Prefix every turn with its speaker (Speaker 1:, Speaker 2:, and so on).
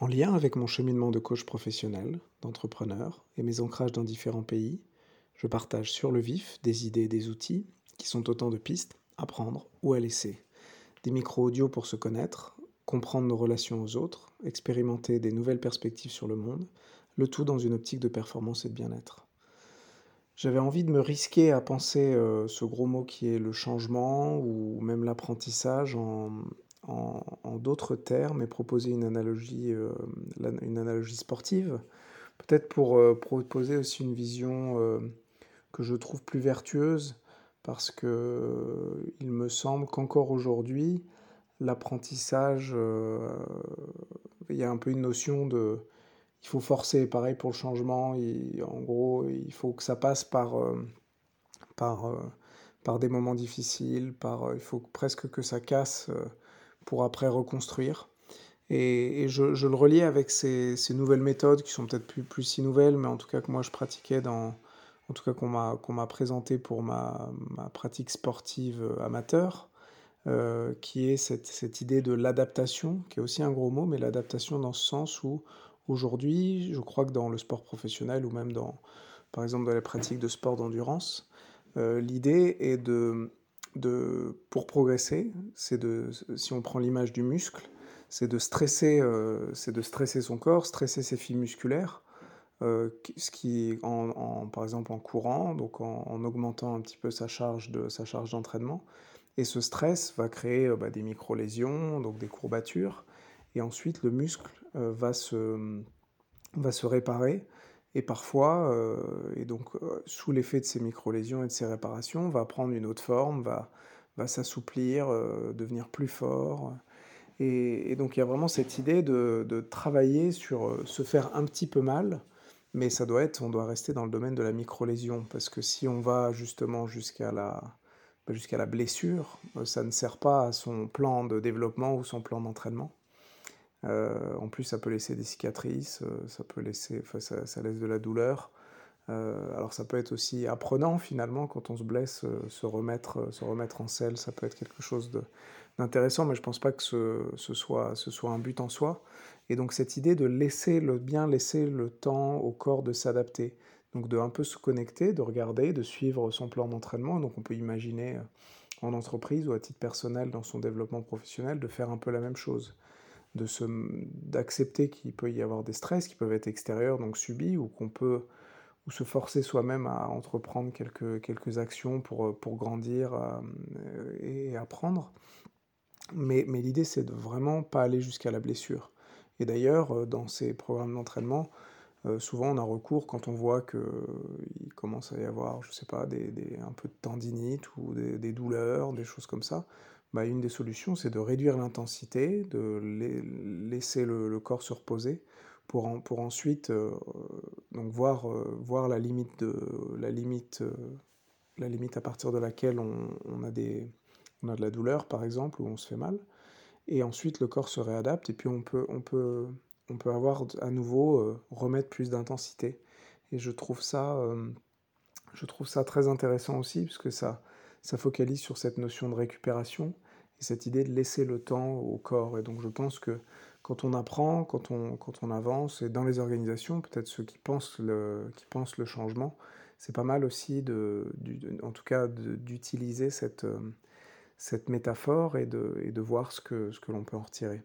Speaker 1: En lien avec mon cheminement de coach professionnel, d'entrepreneur et mes ancrages dans différents pays, je partage sur le vif des idées et des outils qui sont autant de pistes à prendre ou à laisser. Des micros audio pour se connaître, comprendre nos relations aux autres, expérimenter des nouvelles perspectives sur le monde, le tout dans une optique de performance et de bien-être. J'avais envie de me risquer à penser euh, ce gros mot qui est le changement ou même l'apprentissage en, en, d'autres termes et proposer une analogie, euh, une analogie sportive. Peut-être pour euh, proposer aussi une vision euh, que je trouve plus vertueuse, parce que il me semble qu'encore aujourd'hui, l'apprentissage, il y a un peu une notion de il faut forcer, pareil pour le changement, en gros, il faut que ça passe par, par, par des moments difficiles, par, il faut presque que ça casse pour après reconstruire. Et, je, le reliais avec ces, nouvelles méthodes qui sont peut-être plus, plus si nouvelles, mais en tout cas que moi je pratiquais dans, en tout cas qu'on m'a, qu'on m'a présenté pour ma, ma, pratique sportive amateur, euh, qui est cette, cette, idée de l'adaptation, qui est aussi un gros mot, mais l'adaptation dans ce sens où aujourd'hui, je crois que dans le sport professionnel ou même dans, par exemple, dans les pratiques de sport d'endurance, euh, l'idée est de de, pour progresser, c'est de, si on prend l'image du muscle, c'est de stresser, euh, c'est de stresser son corps, stresser ses fibres musculaires, euh, ce qui, en, par exemple, en courant, donc en, augmentant un petit peu sa charge de sa charge d'entraînement, et ce stress va créer euh, bah, des micro-lésions, donc des courbatures, et ensuite le muscle va se va se réparer et parfois, euh, et donc euh, sous l'effet de ces micro-lésions et de ces réparations, va prendre une autre forme, va, va s'assouplir, euh, devenir plus fort. Et, donc il y a vraiment cette idée de, de, travailler sur se faire un petit peu mal, mais ça doit être, on doit rester dans le domaine de la micro-lésion, parce que si on va justement jusqu'à la, bah, jusqu'à la blessure, ça ne sert pas à son plan de développement ou son plan d'entraînement. Euh, en plus, ça peut laisser des cicatrices, euh, ça peut laisser, enfin, ça, laisse de la douleur. Euh, alors, ça peut être aussi apprenant finalement quand on se blesse, se remettre, se remettre en selle, ça peut être quelque chose d'intéressant, mais je pense pas que ce, ce, soit, ce soit un but en soi. Et donc, cette idée de laisser le bien laisser le temps au corps de s'adapter, donc de un peu se connecter, de regarder, de suivre son plan d'entraînement. Donc, on peut imaginer en entreprise ou à titre personnel dans son développement professionnel de faire un peu la même chose de se, d'accepter qu'il peut y avoir des stress qui peuvent être extérieurs, donc subis, ou qu'on peut ou se forcer soi-même à entreprendre quelques, quelques actions pour, pour grandir euh, et apprendre. Mais, mais l'idée, c'est de vraiment pas aller jusqu'à la blessure. Et d'ailleurs, euh, dans ces programmes d'entraînement, euh, souvent on a recours quand on voit qu'il commence à y avoir, je sais pas, un peu de tendinite ou des, douleurs, des choses comme ça, bah, une des solutions, c'est de réduire l'intensité, de laisser le, corps se reposer pour, ensuite euh, donc voir, euh, la, limite de, la, limite, euh, la limite à partir de laquelle on, a des, on a de la douleur, par exemple, ou on se fait mal. Et ensuite, le corps se réadapte et puis on peut, on peut, on peut avoir à nouveau remettre plus d'intensité. Et je trouve ça, je trouve ça très intéressant aussi, puisque ça, ça focalise sur cette notion de récupération et cette idée de laisser le temps au corps. Et donc je pense que quand on apprend, quand on, quand on avance, et dans les organisations, peut-être ceux qui pensent le, qui pensent le changement, c'est pas mal aussi, de, en tout cas, d'utiliser cette, cette métaphore et de, et de voir ce que, ce que l'on peut en retirer.